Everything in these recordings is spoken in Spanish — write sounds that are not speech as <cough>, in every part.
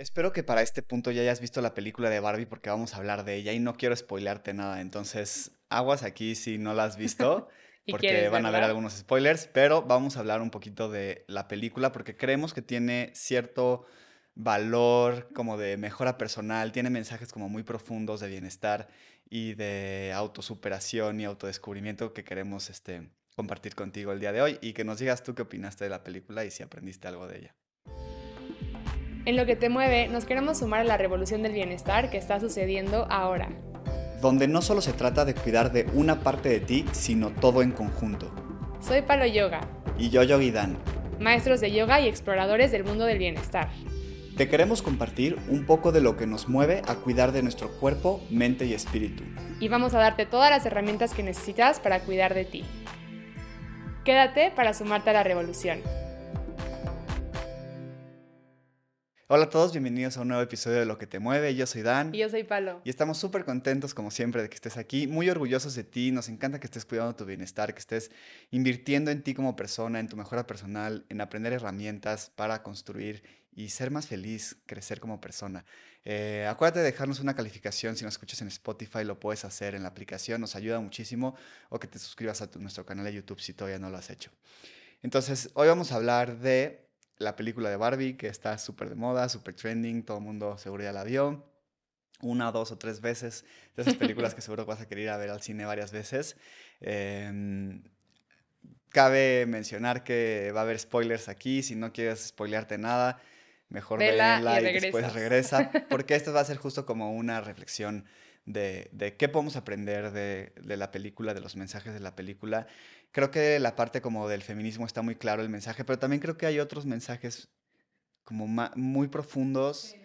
Espero que para este punto ya hayas visto la película de Barbie porque vamos a hablar de ella y no quiero spoilearte nada. Entonces, aguas aquí si no la has visto <laughs> porque van a haber algunos spoilers, pero vamos a hablar un poquito de la película porque creemos que tiene cierto valor como de mejora personal, tiene mensajes como muy profundos de bienestar y de autosuperación y autodescubrimiento que queremos este, compartir contigo el día de hoy y que nos digas tú qué opinaste de la película y si aprendiste algo de ella. En lo que te mueve, nos queremos sumar a la revolución del bienestar que está sucediendo ahora. Donde no solo se trata de cuidar de una parte de ti, sino todo en conjunto. Soy Palo Yoga. Y yo Yogi Dan. Maestros de yoga y exploradores del mundo del bienestar. Te queremos compartir un poco de lo que nos mueve a cuidar de nuestro cuerpo, mente y espíritu. Y vamos a darte todas las herramientas que necesitas para cuidar de ti. Quédate para sumarte a la revolución. Hola a todos, bienvenidos a un nuevo episodio de Lo que te mueve. Yo soy Dan. Y yo soy Palo. Y estamos súper contentos, como siempre, de que estés aquí, muy orgullosos de ti. Nos encanta que estés cuidando tu bienestar, que estés invirtiendo en ti como persona, en tu mejora personal, en aprender herramientas para construir y ser más feliz, crecer como persona. Eh, acuérdate de dejarnos una calificación. Si nos escuchas en Spotify, lo puedes hacer en la aplicación, nos ayuda muchísimo. O que te suscribas a nuestro canal de YouTube si todavía no lo has hecho. Entonces, hoy vamos a hablar de la película de Barbie, que está súper de moda, súper trending, todo el mundo seguro ya la vio. Una, dos o tres veces. De esas películas <laughs> que seguro vas a querer ir a ver al cine varias veces. Em, cabe mencionar que va a haber spoilers aquí. Si no quieres spoilearte nada, mejor vela, y, y después regresa. <laughs> Porque esto va a ser justo como una reflexión de, de qué podemos aprender de, de, la película, de los mensajes de la película. Creo que la parte como del feminismo está muy claro el mensaje, pero también creo que hay otros mensajes como muy profundos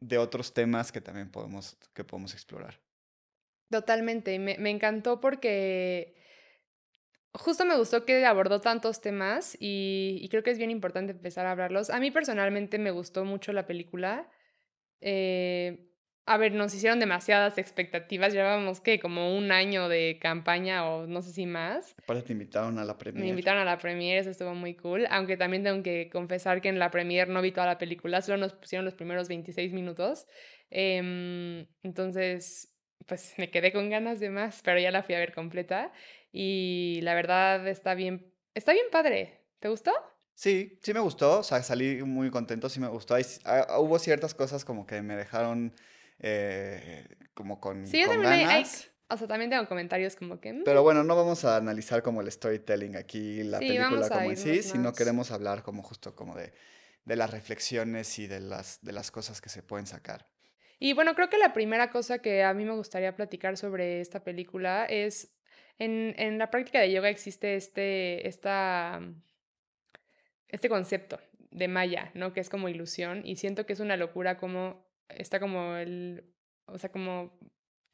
de otros temas que también podemos, que podemos explorar. Totalmente, me, me encantó porque justo me gustó que abordó tantos temas y, y, creo que es bien importante empezar a hablarlos. A mí personalmente me gustó mucho la película. Eh, a ver, nos hicieron demasiadas expectativas. Llevábamos, ¿qué? Como un año de campaña o no sé si más. Aparte te invitaron a la premiere. Me invitaron a la premiere, eso estuvo muy cool. Aunque también tengo que confesar que en la premiere no vi toda la película, solo nos pusieron los primeros 26 minutos. Eh, entonces, pues me quedé con ganas de más, pero ya la fui a ver completa. Y la verdad está bien, está bien padre. ¿Te gustó? Sí, sí me gustó, o sea, salí muy contento, sí me gustó. Ah, hubo ciertas cosas como que me dejaron eh, como con, sí, con ganas. o sea, también tengo comentarios como que... Mm". Pero bueno, no vamos a analizar como el storytelling aquí, la película como en sí, sino queremos hablar como justo como de, de las reflexiones y de las, de las cosas que se pueden sacar. Y bueno, creo que la primera cosa que a mí me gustaría platicar sobre esta película es, en, en la práctica de yoga existe este, esta, este concepto de Maya, ¿no? Que es como ilusión y siento que es una locura como está como el, o sea, como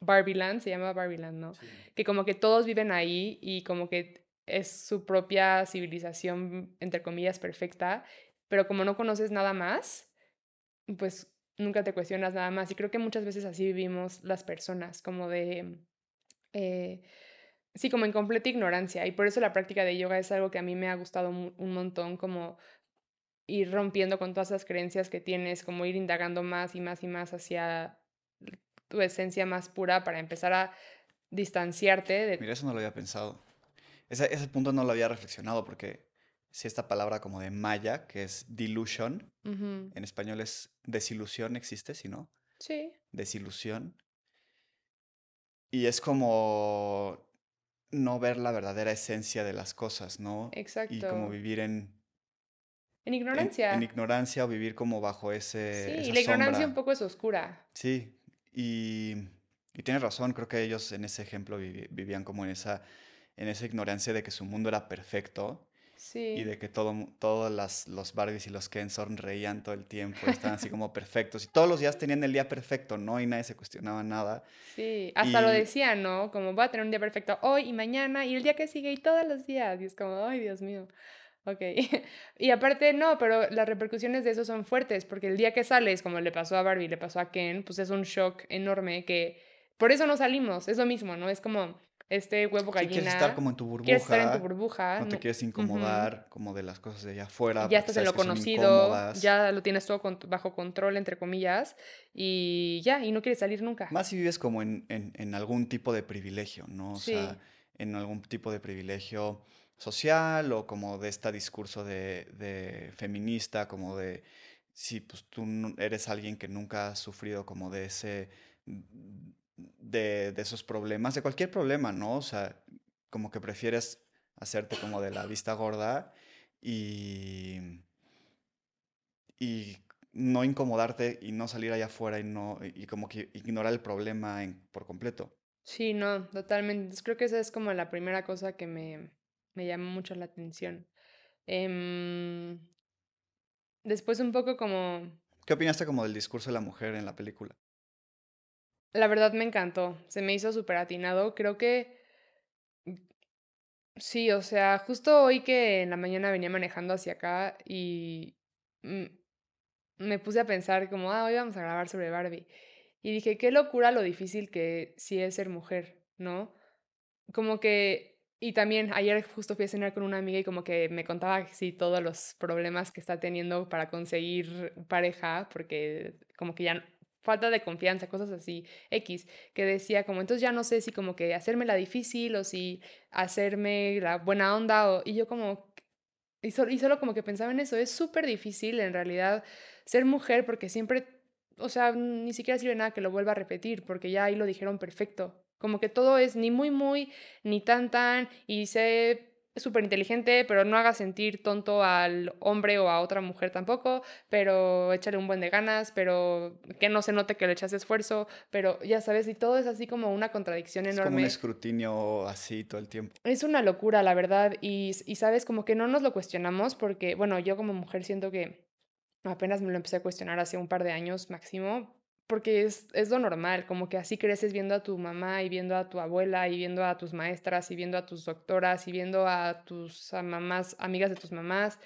Barbieland, se llama Barbieland, ¿no? Que como que todos viven ahí y como que es su propia civilización, entre comillas, perfecta, pero como no conoces nada más, pues nunca te cuestionas nada más. Y creo que muchas veces así vivimos las personas, como de... Eh, sí, como en completa ignorancia. Y por eso la práctica de yoga es algo que a mí me ha gustado un montón, como ir rompiendo con todas esas creencias que tienes, como ir indagando más y más y más hacia tu esencia más pura para empezar a distanciarte de... Mira, eso no lo había pensado. Ese, ese punto no lo había reflexionado porque si esta palabra como de maya, que es delusion, en español es desilusión, existe, si no? Sí. Desilusión. Y es como no ver la verdadera esencia de las cosas, ¿no? Exacto. Y como vivir en en ignorancia. En, ignorancia o vivir como bajo ese. Sí, la ignorancia un poco es oscura. Sí, y, y tienes razón, creo que ellos en ese ejemplo vivían como en esa, en esa ignorancia de que su mundo era perfecto. Sí. Y de que todo, todos las, los Barbies y los Ken sonreían todo el tiempo, estaban así <laughs> como perfectos. Y todos los días tenían el día perfecto, ¿no? Y nadie se cuestionaba nada. Sí, hasta lo decían, ¿no? Como va a tener un día perfecto hoy y mañana y el día que sigue y todos los días. Y es como, ay, Dios mío. Ok. <laughs> y aparte, no, pero las repercusiones de eso son fuertes, porque el día que sales, como le pasó a Barbie, le pasó a Ken, pues es un shock enorme que por eso no salimos, es lo mismo, ¿no? Es como, este huevo Sí, quieres estar gallina, como en tu quieres estar en tu burbuja, burbuja, no te no, quieres incomodar como de las cosas de allá afuera ya estás en lo conocido, ya lo tienes todo con- bajo control, entre comillas, y ya, y no quieres salir nunca. Más si vives como en, en, en algún tipo de privilegio, ¿no? O sea, Sí, en algún tipo de privilegio social o como de este discurso de, de feminista, como de, si pues tú eres alguien que nunca ha sufrido como de ese, de, de esos problemas, de cualquier problema, ¿no? O sea, como que prefieres hacerte como de la vista gorda y, y no incomodarte y no salir allá afuera y no, y como que ignorar el problema en- por completo. sí, no, totalmente. Creo que esa es como la primera cosa que me, me llama mucho la atención. Em, después un poco como, ¿Qué opinaste como del discurso de la mujer en la película? la verdad me encantó, se me hizo súper atinado. Creo que sí, o sea, justo hoy que en la mañana venía manejando hacia acá y mm, me puse a pensar como, ah, hoy vamos a grabar sobre Barbie. Y dije, qué locura lo difícil que sí es ser mujer, ¿no? Como que, y también ayer justo fui a cenar con una amiga y como que me contaba sí todos los problemas que está teniendo para conseguir pareja, porque como que ya falta de confianza, cosas así, X, que decía como, entonces ya no sé si como que hacerme la difícil o si hacerme la buena onda, o, y yo como, y solo, y solo como que pensaba en eso, es súper difícil en realidad ser mujer porque siempre, o sea, ni siquiera sirve nada que lo vuelva a repetir porque ya ahí lo dijeron perfecto. Como que todo es ni muy muy, ni tan tan, y sé súper inteligente, pero no haga sentir tonto al hombre o a otra mujer tampoco, pero échale un buen de ganas, pero que no se note que le echas esfuerzo, pero ya sabes, y todo es así como una contradicción Es como un enorme. escrutinio así todo el tiempo. Es una locura, la verdad, y, y sabes, como que no nos lo cuestionamos porque, bueno, yo como mujer siento que apenas me lo empecé a cuestionar hace un par de años máximo, porque es, es lo normal, como que así creces viendo a tu mamá y viendo a tu abuela y viendo a tus maestras y viendo a tus doctoras y viendo a tus mamás, amigas de tus mamás.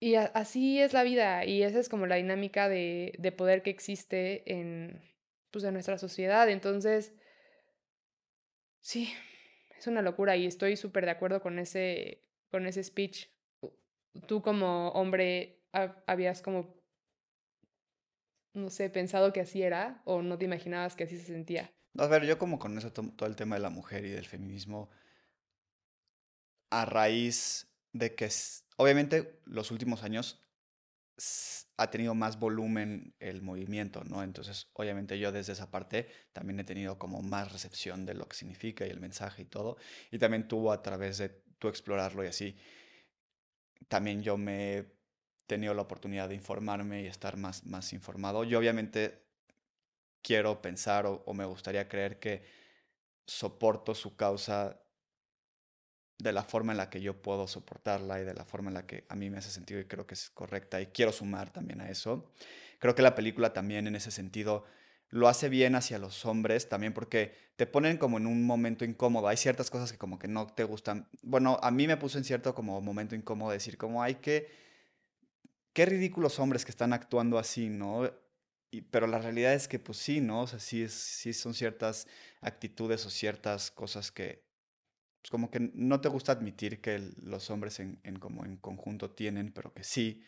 Y así es la vida y esa es como la dinámica de, de poder que existe en, pues, en nuestra sociedad. Entonces, sí, es una locura y estoy súper de acuerdo con ese, con ese speech. Tú como hombre ha- habías como, no sé, pensado que así era o no te imaginabas que así se sentía. A ver, yo como con eso to- todo el tema de la mujer y del feminismo, a raíz de que obviamente los últimos años ha tenido más volumen el movimiento, ¿no? Entonces, obviamente yo desde esa parte también he tenido como más recepción de lo que significa y el mensaje y todo. Y también tuvo a través de tú explorarlo y así, también yo me tenido la oportunidad de informarme y estar más, más informado. Yo obviamente quiero pensar o, o me gustaría creer que soporto su causa de la forma en la que yo puedo soportarla y de la forma en la que a mí me hace sentido y creo que es correcta y quiero sumar también a eso. Creo que la película también en ese sentido lo hace bien hacia los hombres también porque te ponen como en un momento incómodo. Hay ciertas cosas que como que no te gustan. Bueno, a mí me puso en cierto como momento incómodo decir como hay que, qué ridículos hombres que están actuando así, ¿no? Pero la realidad es que pues sí, ¿no? O sea, sí, sí son ciertas actitudes o ciertas cosas que pues, como que no te gusta admitir que los hombres en, en como en conjunto tienen, pero que sí.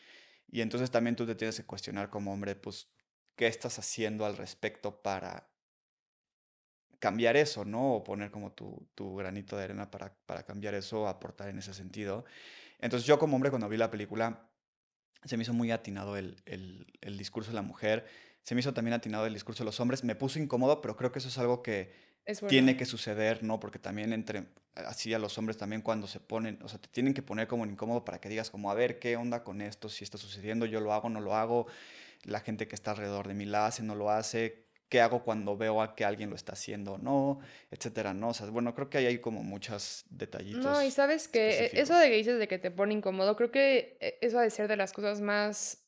Y entonces también tú te tienes que cuestionar como hombre, pues, ¿qué estás haciendo al respecto para cambiar eso, ¿no? O poner como tu, tu granito de arena para, para cambiar eso, aportar en ese sentido. Entonces yo como hombre cuando vi la película se me hizo muy atinado el, el, el discurso de la mujer, se me hizo también atinado el discurso de los hombres, me puso incómodo, pero creo que eso es algo que Es tiene que suceder, ¿no? Porque también entre, así a los hombres también cuando se ponen, o sea, te tienen que poner como en incómodo para que digas como, a ver, ¿qué onda con esto? Si está sucediendo, yo lo hago, no lo hago, la gente que está alrededor de mí la hace, no lo hace, ¿qué hago cuando veo a que alguien lo está haciendo? No, etcétera, ¿no? O sea, bueno, creo que ahí hay como muchos No, y detallitos sabes que eh, eso de que dices de que te pone incómodo, creo que eh, eso ha de ser de las cosas más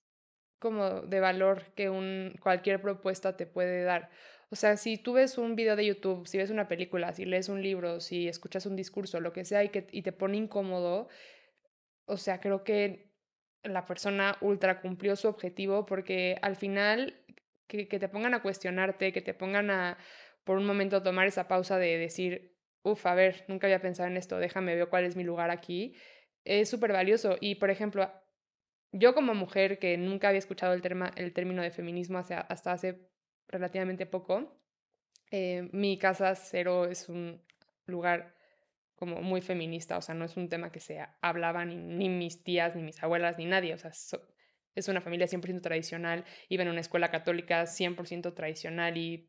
como de valor que un, cualquier propuesta te puede dar. O sea, si tú ves un video de YouTube, si ves una película, si lees un libro, si escuchas un discurso, lo que sea, y, que, y te pone incómodo, o sea, creo que la persona ultra cumplió su objetivo porque al final que, que te pongan a cuestionarte, que te pongan a por un momento tomar esa pausa de decir, uf, a ver, nunca había pensado en esto, déjame ver cuál es mi lugar aquí, es súper valioso. Y, por ejemplo, yo como mujer que nunca había escuchado el, el término de feminismo hasta hace relativamente poco, eh, mi casa cero es un lugar como muy feminista, o sea, no es un tema que se hablaba ni, mis tías, ni mis abuelas, ni nadie, o sea, es una familia 100% tradicional, iba en una escuela católica 100% tradicional y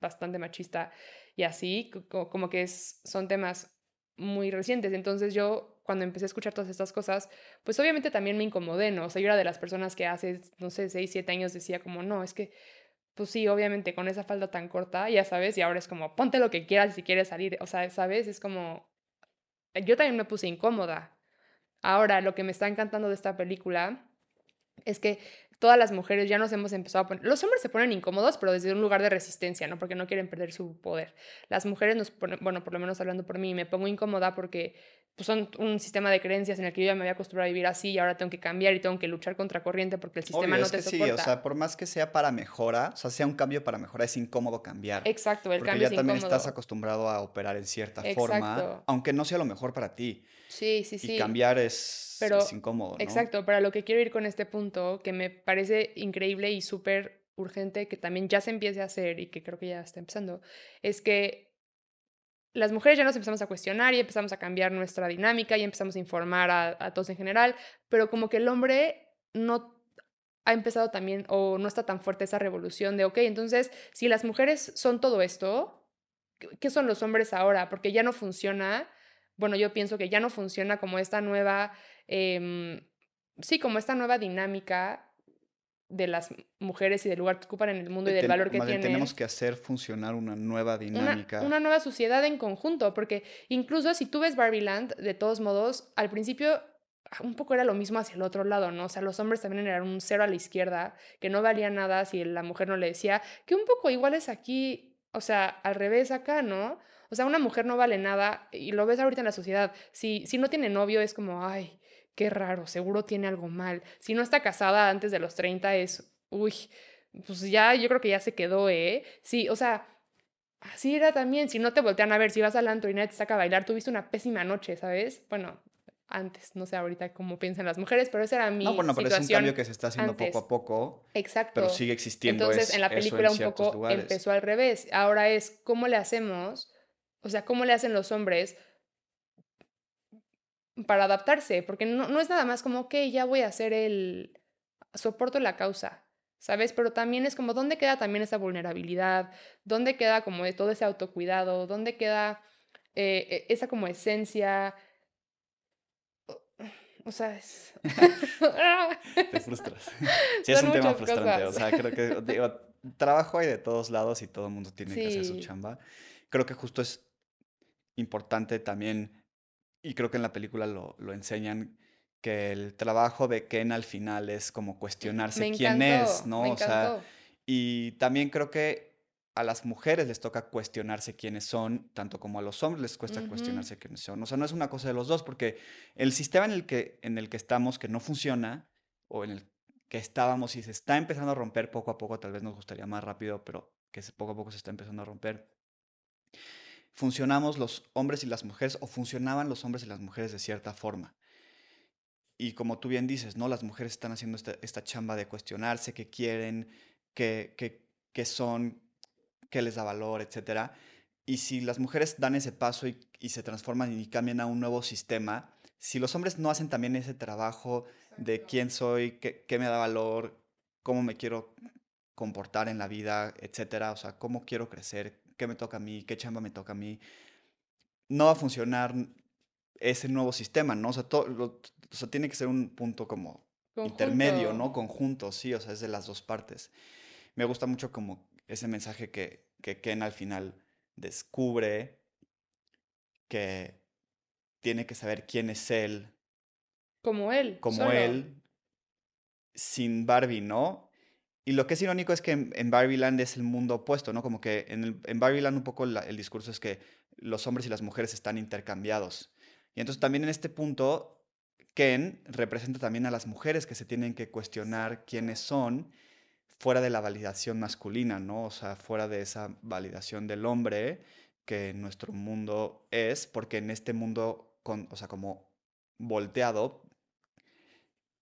bastante machista y así, como que es, son temas muy recientes. Entonces yo cuando empecé a escuchar todas estas cosas, pues obviamente también me incomodé, ¿no? O sea, yo era de las personas que hace, no sé, 6, 7 años decía como, no, es que, pues sí, obviamente con esa falda tan corta, ya sabes, y ahora es como, ponte lo que quieras si quieres salir, o sea, ¿sabes? Es como, yo también me puse incómoda. Ahora, lo que me está encantando de esta película es que todas las mujeres ya nos hemos empezado a poner, los hombres se ponen incómodos, pero desde un lugar de resistencia, ¿no? Porque no quieren perder su poder. Las mujeres nos ponen, bueno, por lo menos hablando por mí, me pongo incómoda porque pues son un sistema de creencias en el que yo ya me había acostumbrado a vivir así y ahora tengo que cambiar y tengo que luchar contra corriente porque el sistema no te que Sí, o sea, por más que sea para mejora, o sea, sea un cambio para mejora, es incómodo cambiar. Exacto, el porque cambio ya también estás acostumbrado a operar en cierta forma, aunque no sea lo mejor para ti. Sí, sí, sí. Y cambiar es, es incómodo. ¿no? Exacto, para lo que quiero ir con este punto, que me parece increíble y súper urgente que también ya se empiece a hacer y que creo que ya está empezando, es que las mujeres ya nos empezamos a cuestionar y empezamos a cambiar nuestra dinámica y empezamos a informar a, todos en general, pero como que el hombre no ha empezado también o no está tan fuerte esa revolución de, ok, entonces, si las mujeres son todo esto, ¿qué son los hombres ahora? Porque ya no funciona, bueno, yo pienso que ya no funciona como esta nueva, em, sí, como esta nueva dinámica de las mujeres y del lugar que ocupan en el mundo y del valor que tienen. Tenemos que hacer funcionar una nueva dinámica. Una, nueva sociedad en conjunto, porque incluso si tú ves Barbie Land, de todos modos, al principio un poco era lo mismo hacia el otro lado, ¿no? O sea, los hombres también eran un cero a la izquierda, que no valía nada si la mujer no le decía, que un poco igual es aquí, o sea, al revés acá, ¿no? O sea, una mujer no vale nada y lo ves ahorita en la sociedad. Si, si no tiene novio es como, ay, qué raro, seguro tiene algo mal. Si no está casada antes de los 30 es, uy, pues ya, yo creo que ya se quedó, ¿eh? Sí, o sea, así era también, si no te voltean a ver, si vas al antro y nadie te saca a bailar, tuviste una pésima noche, ¿sabes? Bueno, antes, no sé ahorita cómo piensan las mujeres, pero esa era mi No, bueno, pero es un cambio que se está haciendo poco a poco. Exacto. Pero sigue existiendo Entonces, en la película un poco empezó al revés. Ahora es, ¿cómo le hacemos? O sea, ¿cómo le hacen los hombres para adaptarse, porque no, no es nada más como, ok, ya voy a hacer el, soporto la causa, ¿sabes? Pero también es como, ¿dónde queda también esa vulnerabilidad? ¿Dónde queda como todo ese autocuidado? ¿Dónde queda eh, e, esa como esencia? O sea, es... <laughs> Te frustras. <laughs> Sí, es un tema frustrante. O sea, creo que, digo, trabajo hay de todos lados y todo el mundo tiene que hacer su chamba. Creo que justo es importante también y creo que en la película lo, lo, enseñan, que el trabajo de Ken al final es como cuestionarse quién es, ¿no? o sea, y también creo que a las mujeres les toca cuestionarse quiénes son, tanto como a los hombres les cuesta cuestionarse quiénes son. O sea, no es una cosa de los dos, porque el sistema en el que, en el que estamos, que no funciona, o en el que estábamos y se está empezando a romper poco a poco, tal vez nos gustaría más rápido, pero que poco a poco se está empezando a romper funcionamos los hombres y las mujeres o funcionaban los hombres y las mujeres de cierta forma. Y como tú bien dices, ¿no? Las mujeres están haciendo esta, chamba de cuestionarse qué quieren, qué, qué, son, qué les da valor, etc. Y si las mujeres dan ese paso y, y, se transforman y cambian a un nuevo sistema, si los hombres no hacen también ese trabajo de quién soy, qué, qué me da valor, cómo me quiero comportar en la vida, etcétera, o sea, cómo quiero crecer, qué me toca a mí, qué chamba me toca a mí, no va a funcionar ese nuevo sistema, ¿no? O sea, todo, o sea tiene que ser un punto como intermedio, ¿no? Conjunto, sí, o sea, es de las dos partes. Me gusta mucho como ese mensaje que, que Ken al final descubre que tiene que saber quién es él. Como él. Como él, sin Barbie, ¿no? Y lo que es irónico es que en, en es el mundo opuesto, ¿no? Como que en, el, en un poco el discurso es que los hombres y las mujeres están intercambiados. Y entonces también en este punto, Ken representa también a las mujeres que se tienen que cuestionar quiénes son fuera de la validación masculina, ¿no? O sea, fuera de esa validación del hombre que nuestro mundo es, porque en este mundo, con, o sea, como volteado,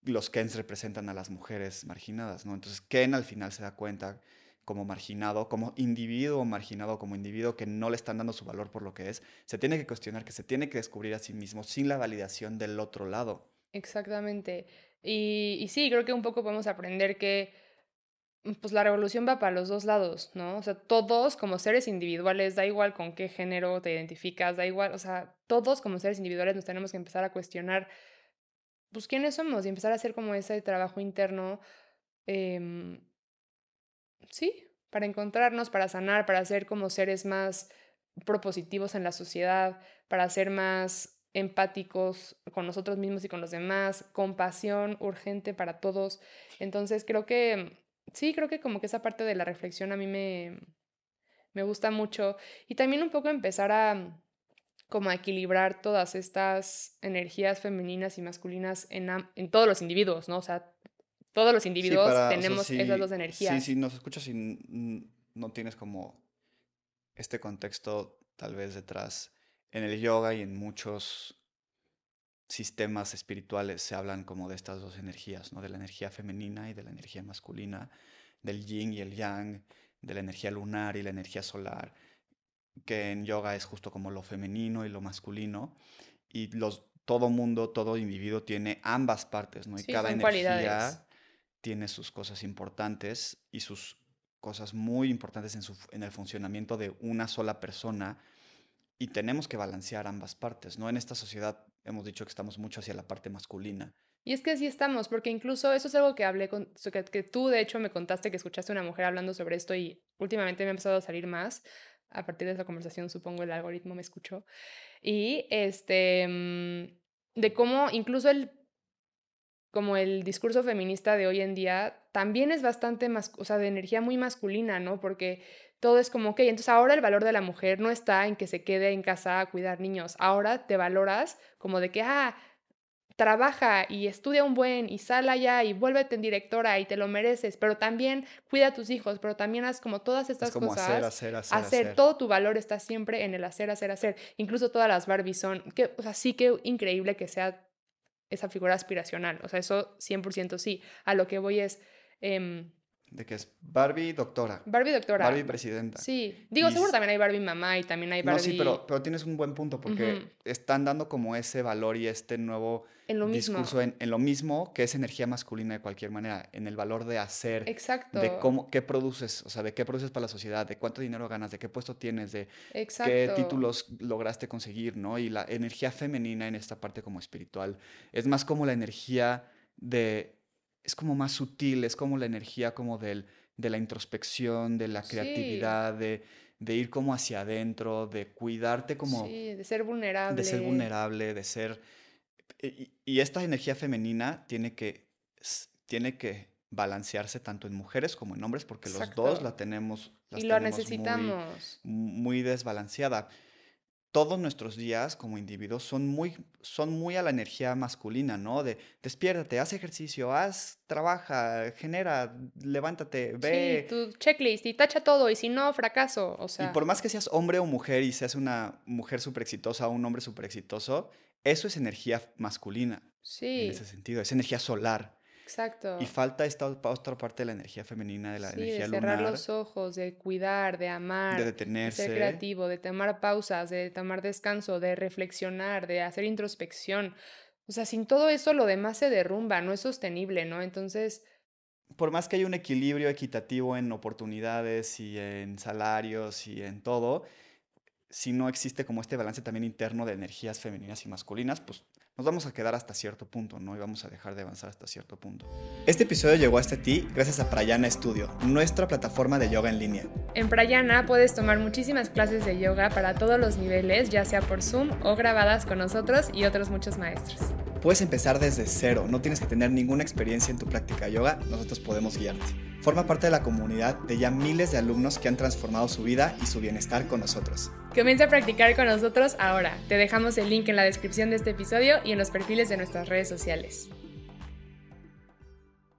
los Kens representan a las mujeres marginadas, ¿no? Entonces Ken al final se da cuenta como marginado, como individuo marginado, como individuo que no le están dando su valor por lo que es, se tiene que cuestionar, que se tiene que descubrir a sí mismo sin la validación del otro lado. Exactamente. Y, y sí, creo que un poco podemos aprender que mm, pues la revolución va para los dos lados, ¿no? O sea, todos como seres individuales, da igual con qué género te identificas, da igual, o sea, todos como seres individuales nos tenemos que empezar a cuestionar, pues, quiénes somos y empezar a hacer como ese trabajo interno. Eh, sí, para encontrarnos, para sanar, para ser como seres más propositivos en la sociedad, para ser más empáticos con nosotros mismos y con los demás, compasión urgente para todos. Entonces creo que, sí, creo que como que esa parte de la reflexión a mí me, me gusta mucho y también un poco empezar a como a equilibrar todas estas energías femeninas y masculinas en, en todos los individuos, ¿no? O sea, todos los individuos tenemos esas dos energías. Sí, sí, nos escuchas y no tienes como este contexto tal vez detrás. En el yoga y en muchos sistemas espirituales se hablan como de estas dos energías, ¿no? De la energía femenina y de la energía masculina, del yin y el yang, de la energía lunar y la energía solar, que en yoga es justo como lo femenino y lo masculino, y los, todo mundo, todo individuo tiene ambas partes, ¿no? Y cada energía tiene sus cosas importantes y sus cosas muy importantes en, su, en el funcionamiento de una sola persona y tenemos que balancear ambas partes, ¿no? En esta sociedad hemos dicho que estamos mucho hacia la parte masculina. Y es que así estamos, porque incluso eso es algo que hablé con, que, que tú de hecho me contaste que escuchaste a una mujer hablando sobre esto y últimamente me ha empezado a salir más. A partir de esa conversación, supongo el algoritmo me escuchó. Y este, mm, de cómo incluso el como el discurso feminista de hoy en día también es bastante más, o sea, de energía muy masculina, ¿no? Porque todo es como, ok, entonces ahora el valor de la mujer no está en que se quede en casa a cuidar niños, ahora te valoras como de que, ah, trabaja y estudia un buen y sal allá y vuélvete en directora y te lo mereces, pero también cuida a tus hijos, pero también haz como todas estas es como cosas. Hacer, hacer, hacer, hacer, Todo tu valor está siempre en el hacer, hacer, hacer. Incluso todas las Barbie son, que, o sea, sí que increíble que sea esa figura aspiracional. O sea, eso 100% sí. A lo que voy es... Em, de que es Barbie doctora. Barbie doctora. Barbie presidenta. Sí. Digo, seguro también hay Barbie mamá y también hay Barbie... No, sí, pero, pero tienes un buen punto porque están dando como ese valor y este nuevo en lo discurso En, en, lo mismo que es energía masculina de cualquier manera, en el valor de hacer. Exacto. De cómo, qué produces, o sea, de qué produces para la sociedad, de cuánto dinero ganas, de qué puesto tienes, de qué títulos lograste conseguir, ¿no? Y la energía femenina en esta parte como espiritual es más como la energía de es como más sutil, es como la energía como del, de la introspección, de la creatividad, de, de, ir como hacia adentro, de cuidarte como... Sí, de ser vulnerable. De ser vulnerable, de ser... Y, esta energía femenina tiene que, tiene que balancearse tanto en mujeres como en hombres, porque los dos la tenemos... y lo necesitamos. muy desbalanceada todos nuestros días como individuos son muy, son muy a la energía masculina, ¿no? De despiértate, haz ejercicio, haz, trabaja, genera, levántate, ve. Sí, tu checklist y tacha todo, y si no, fracaso, o sea. Y por más que seas hombre o mujer y seas una mujer súper exitosa o un hombre súper exitoso, eso es energía masculina. Sí. En ese sentido, es energía solar. Exacto. Y falta esta otra parte de la energía femenina, de la energía de cerrar los ojos, de cuidar, de amar, de detenerse, de ser creativo, de tomar pausas, de tomar descanso, de reflexionar, de hacer introspección. O sea, sin todo eso lo demás se derrumba, no es sostenible, ¿no? Entonces... Por más que haya un equilibrio equitativo en oportunidades y en salarios y en todo, si no existe como este balance también interno de energías femeninas y masculinas, pues nos vamos a quedar hasta cierto punto, ¿no? Y vamos a dejar de avanzar hasta cierto punto. Este episodio llegó hasta ti gracias a Prayana Studio, nuestra plataforma de yoga en línea. En Prayana puedes tomar muchísimas clases de yoga para todos los niveles, ya sea por Zoom o grabadas con nosotros y otros muchos maestros. Puedes empezar desde cero, no tienes que tener ninguna experiencia en tu práctica de yoga, nosotros podemos guiarte. Forma parte de la comunidad de ya miles de alumnos que han transformado su vida y su bienestar con nosotros. Comienza a practicar con nosotros ahora. Te dejamos el link en la descripción de este episodio y en los perfiles de nuestras redes sociales.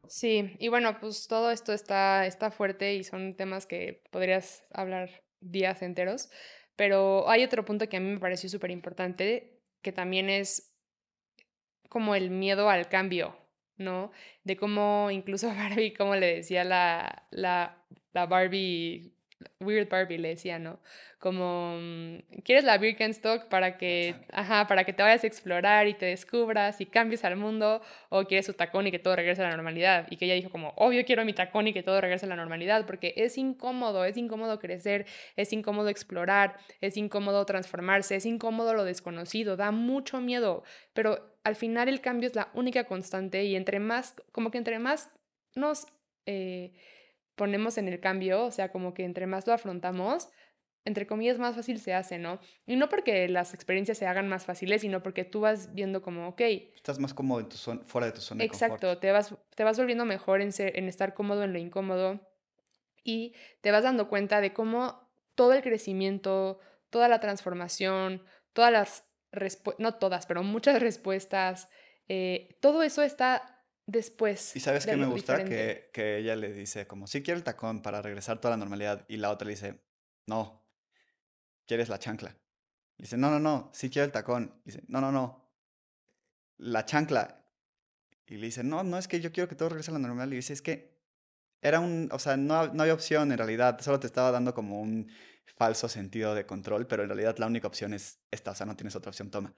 Sí, y bueno, pues todo esto está, está fuerte y son temas que podrías hablar días enteros, Pero hay otro punto que a mí me pareció súper importante, que también es como el miedo al cambio, ¿no? De cómo incluso <laughs> Barbie, como le decía la, la, la Barbie Weird Barbie le decía, ¿no? Como, mm, ¿quieres la Birkenstock para que, ajá, para que te vayas a explorar y te descubras y cambies al mundo? ¿O quieres su tacón y que todo regrese a la normalidad? Y que ella dijo como, obvio quiero mi tacón y que todo regrese a la normalidad, porque es incómodo, es incómodo crecer, es incómodo explorar, es incómodo transformarse, es incómodo lo desconocido, da mucho miedo, pero al final el cambio es la única constante y entre más, como que entre más nos... Eh, ponemos en el cambio, o sea, como que entre más lo afrontamos, entre comillas, más fácil se hace, ¿no? Y no porque las experiencias se hagan más fáciles, sino porque tú vas viendo como, ok. Estás más cómodo en tu zona, fuera de tu zona Exacto, de te vas, te vas volviendo mejor en, ser, en estar cómodo en lo incómodo y te vas dando cuenta de cómo todo el crecimiento, toda la transformación, todas las respuestas, no todas, pero muchas respuestas, eh, todo eso está después. Y sabes que me gusta que, que, ella le dice como, sí quiero el tacón para regresar toda la normalidad. Y la otra le dice, no, quieres la chancla. dice, no, no, no, sí quiero el tacón. dice, no, no, no, la chancla. Y le dice, no, no, es que yo quiero que todo regrese a la normalidad. Y dice, es que era un, o sea, no, no había opción en realidad, solo te estaba dando como un falso sentido de control, pero en realidad la única opción es esta, o sea, no tienes otra opción, toma.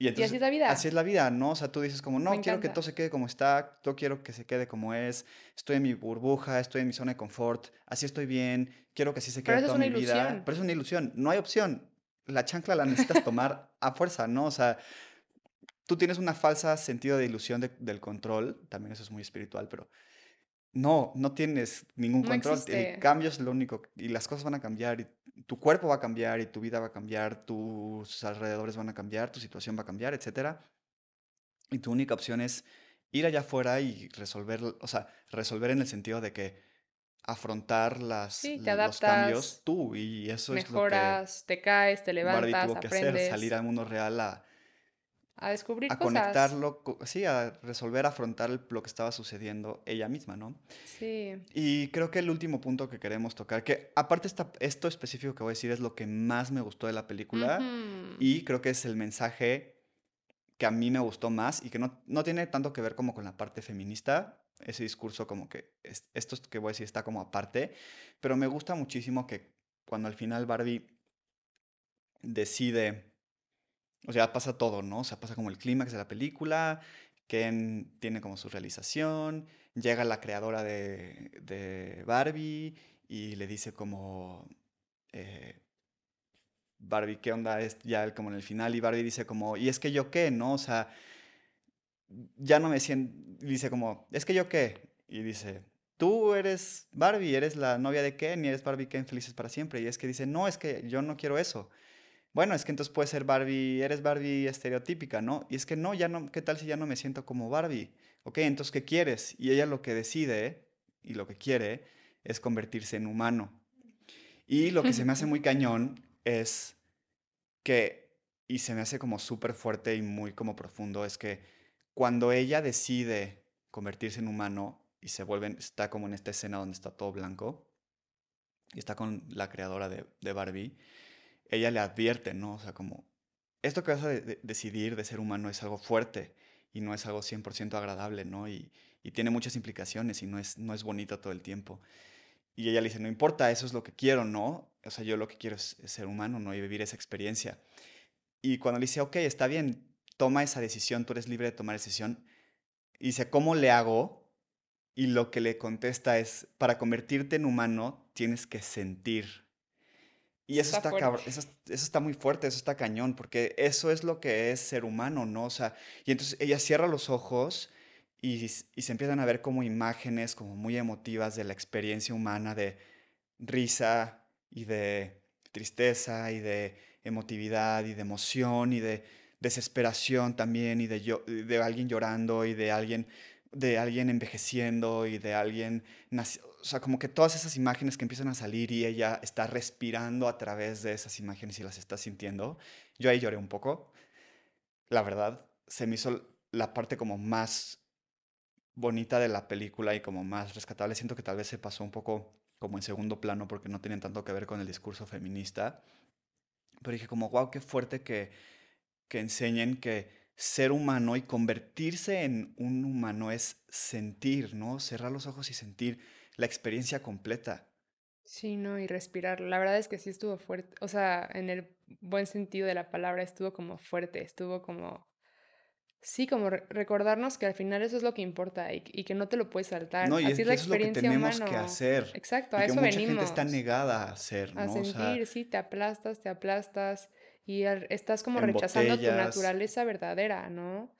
Y, así es la vida. Así es la vida, ¿no? O sea, tú dices como, no, quiero que todo se quede como está, yo quiero que se quede como es, estoy en mi burbuja, estoy en mi zona de confort, así estoy bien, quiero que así se quede toda mi vida. Pero es una ilusión, no hay opción. La chancla la necesitas tomar a fuerza, ¿no? O sea, tú tienes una falsa sentido de ilusión del control, también eso es muy espiritual, pero no, no tienes ningún control. El cambio es lo único, y las cosas van a cambiar, y tu cuerpo va a cambiar, y tu vida va a cambiar, tus alrededores van a cambiar, tu situación va a cambiar, etc. Y tu única opción es ir allá afuera y resolver, o sea, resolver en el sentido de que afrontar las, los cambios tú, y eso es lo que te caes, te levantas, tuvo que hacer, salir al mundo real a a descubrir a conectarlo, sí, a resolver, afrontar lo que estaba sucediendo ella misma, ¿no? Sí. Y creo que el último punto que queremos tocar, que aparte esta, esto específico que voy a decir es lo que más me gustó de la película y creo que es el mensaje que a mí me gustó más y que no, no tiene tanto que ver como con la parte feminista, ese discurso como que esto que voy a decir está como aparte, pero me gusta muchísimo que cuando al final Barbie decide o sea, pasa todo, ¿no? O sea, pasa como el clímax de la película, Ken tiene como su realización, llega la creadora de, de Barbie y le dice como, eh, Barbie, ¿qué onda? Es ya como en el final y Barbie dice como, ¿y es que yo qué? ¿No? O sea, ya no me siento, dice como, ¿es que yo qué? Y dice, tú eres Barbie, eres la novia de Ken y eres Barbie Ken felices para siempre. Y es que dice, no, es que yo no quiero eso bueno, es que entonces puede ser Barbie, eres Barbie estereotípica, ¿no? Y es que no, ya no, ¿qué tal si ya no me siento como Barbie? Ok, entonces, ¿qué quieres? Y ella lo que decide y lo que quiere es convertirse en humano. Y lo que se me hace muy <laughs> cañón es que, y se me hace como súper fuerte y muy como profundo, es que cuando ella decide convertirse en humano y se vuelve, está como en esta escena donde está todo blanco, y está con la creadora de, de Barbie, ella le advierte, ¿no? O sea, como, esto que vas a decidir de ser humano es algo fuerte y no es algo 100% agradable, ¿no? Y, y, tiene muchas implicaciones y no es, no es bonito todo el tiempo. Y ella le dice, no importa, eso es lo que quiero, ¿no? O sea, yo lo que quiero es, ser humano, ¿no? Y vivir esa experiencia. Y cuando le dice, ok, está bien, toma esa decisión, tú eres libre de tomar decisión, y dice, ¿cómo le hago? Y lo que le contesta es, para convertirte en humano, tienes que sentir y eso está, eso, está muy fuerte, eso está cañón, porque eso es lo que es ser humano, ¿no? O sea, y entonces ella cierra los ojos y, y, se empiezan a ver como imágenes como muy emotivas de la experiencia humana de risa y de tristeza y de emotividad y de emoción y de desesperación también y de, de alguien llorando y de alguien de alguien envejeciendo y de alguien, o sea, como que todas esas imágenes que empiezan a salir y ella está respirando a través de esas imágenes y las está sintiendo. Yo ahí lloré un poco, la verdad, se me hizo la parte como más bonita de la película y como más rescatable. Siento que tal vez se pasó un poco como en segundo plano porque no tienen tanto que ver con el discurso feminista. Pero dije como, wow, qué fuerte que, que enseñen que ser humano y convertirse en un humano es sentir, ¿no? Cerrar los ojos y sentir la experiencia completa. Sí, no, y respirar. La verdad es que sí estuvo fuerte, o sea, en el buen sentido de la palabra, estuvo como fuerte, estuvo como, sí, como recordarnos que al final eso es lo que importa y, que no te lo puedes saltar. No, y Así es, la experiencia es lo que tenemos que hacer. Exacto, a y eso que mucha venimos. gente está negada a hacer, ¿no? A sentir, sí, te aplastas, te aplastas y estás como rechazando tu naturaleza verdadera, ¿no?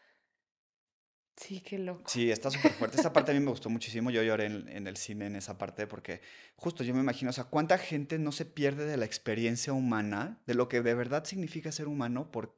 Sí, qué loco. Sí, está súper fuerte. Esta parte a mí me gustó muchísimo. Yo lloré en, el cine en esa parte porque justo yo me imagino, o sea, cuánta gente no se pierde de la experiencia humana, de lo que de verdad significa ser humano por,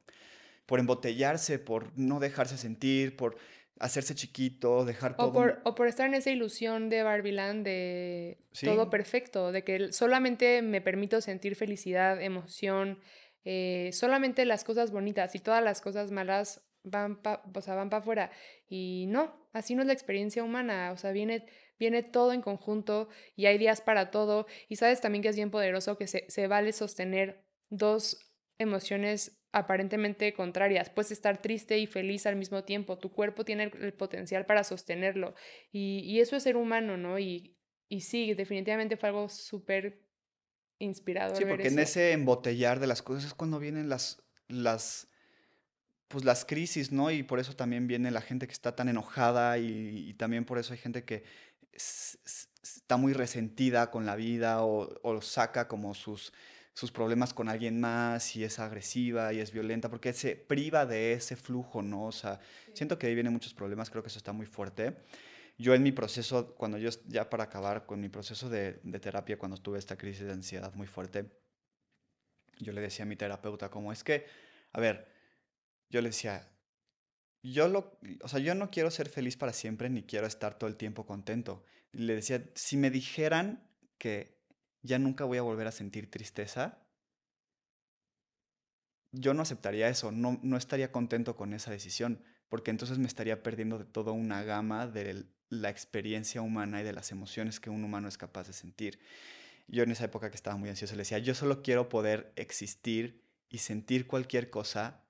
por embotellarse, por no dejarse sentir, por hacerse chiquito, dejar todo. O por, o por estar en esa ilusión de Barbieland de todo perfecto, de que solamente me permito sentir felicidad, emoción, eh, solamente las cosas bonitas y todas las cosas malas van para o sea, van afuera. Y no, así no es la experiencia humana, o sea, viene, viene todo en conjunto y hay días para todo. Y sabes también que es bien poderoso que se, se vale sostener dos emociones aparentemente contrarias. Puedes estar triste y feliz al mismo tiempo. Tu cuerpo tiene el, potencial para sostenerlo. Y, y, eso es ser humano, ¿no? Y, y sí, definitivamente fue algo súper inspirador. Sí, porque en ese embotellar de las cosas es cuando vienen las, las pues las crisis, ¿no? Y por eso también viene la gente que está tan enojada y, también por eso hay gente que está muy resentida con la vida o, o, saca como sus, sus problemas con alguien más y es agresiva y es violenta porque se priva de ese flujo, ¿no? O sea, siento que ahí vienen muchos problemas, creo que eso está muy fuerte. Yo en mi proceso, cuando yo, ya para acabar con mi proceso de, de terapia, cuando tuve esta crisis de ansiedad muy fuerte, yo le decía a mi terapeuta como es que, a ver, yo le decía, yo, lo, o sea, yo no quiero ser feliz para siempre ni quiero estar todo el tiempo contento. le decía, si me dijeran que ya nunca voy a volver a sentir tristeza, yo no aceptaría eso, no, no estaría contento con esa decisión, porque entonces me estaría perdiendo de toda una gama de la experiencia humana y de las emociones que un humano es capaz de sentir. Yo en esa época que estaba muy ansioso le decía, yo solo quiero poder existir y sentir cualquier cosa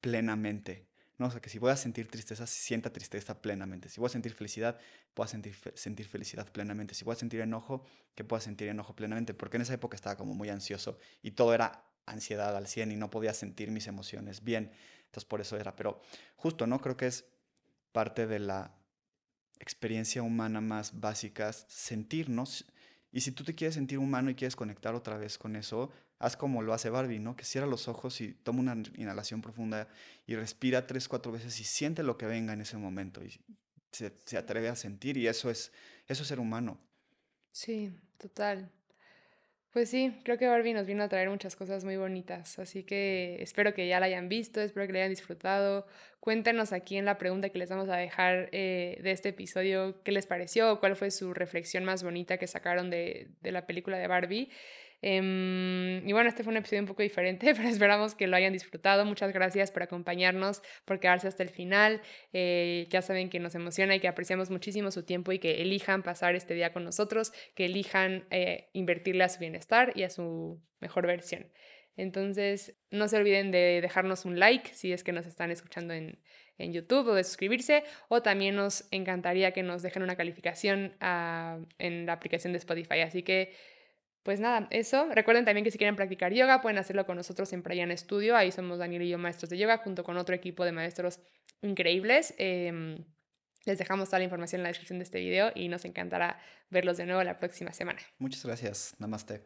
plenamente. ¿no? O sea, que si voy a sentir tristeza, sienta tristeza plenamente. Si voy a sentir felicidad, pueda sentir, sentir felicidad plenamente. Si voy a sentir enojo, que pueda sentir enojo plenamente. Porque en esa época estaba como muy ansioso y todo era ansiedad al 100 y no podía sentir mis emociones bien. Entonces por eso era. Pero justo, ¿no? Creo que es parte de la experiencia humana más básica, sentirnos. Y si tú te quieres sentir humano y quieres conectar otra vez con eso, haz como lo hace Barbie, ¿no? Que cierra los ojos y toma una inhalación profunda y respira tres, cuatro veces y siente lo que venga en ese momento y se, atreve a sentir y eso es, eso es ser humano. Sí, total. Pues sí, creo que Barbie nos vino a traer muchas cosas muy bonitas, así que espero que ya la hayan visto, espero que la hayan disfrutado. Cuéntenos aquí en la pregunta que les vamos a dejar eh, de este episodio qué les pareció, cuál fue su reflexión más bonita que sacaron de, de la película de Barbie. Em, y bueno, este fue un episodio un poco diferente, <laughs> pero esperamos que lo hayan disfrutado. Muchas gracias por acompañarnos, por quedarse hasta el final. Eh, ya saben que nos emociona y que apreciamos muchísimo su tiempo y que elijan pasar este día con nosotros, que elijan eh, invertirle a su bienestar y a su mejor versión. Entonces, no se olviden de dejarnos un like si es que nos están escuchando en, en YouTube o de suscribirse. O también nos encantaría que nos dejen una calificación ah, en la aplicación de Spotify. Así que pues nada, eso. Recuerden también que si quieren practicar yoga, pueden hacerlo con nosotros en Prayan Studio. Ahí somos Daniel y yo maestros de yoga, junto con otro equipo de maestros increíbles. Em, les dejamos toda la información en la descripción de este video y nos encantará verlos de nuevo la próxima semana. Muchas gracias. Namaste.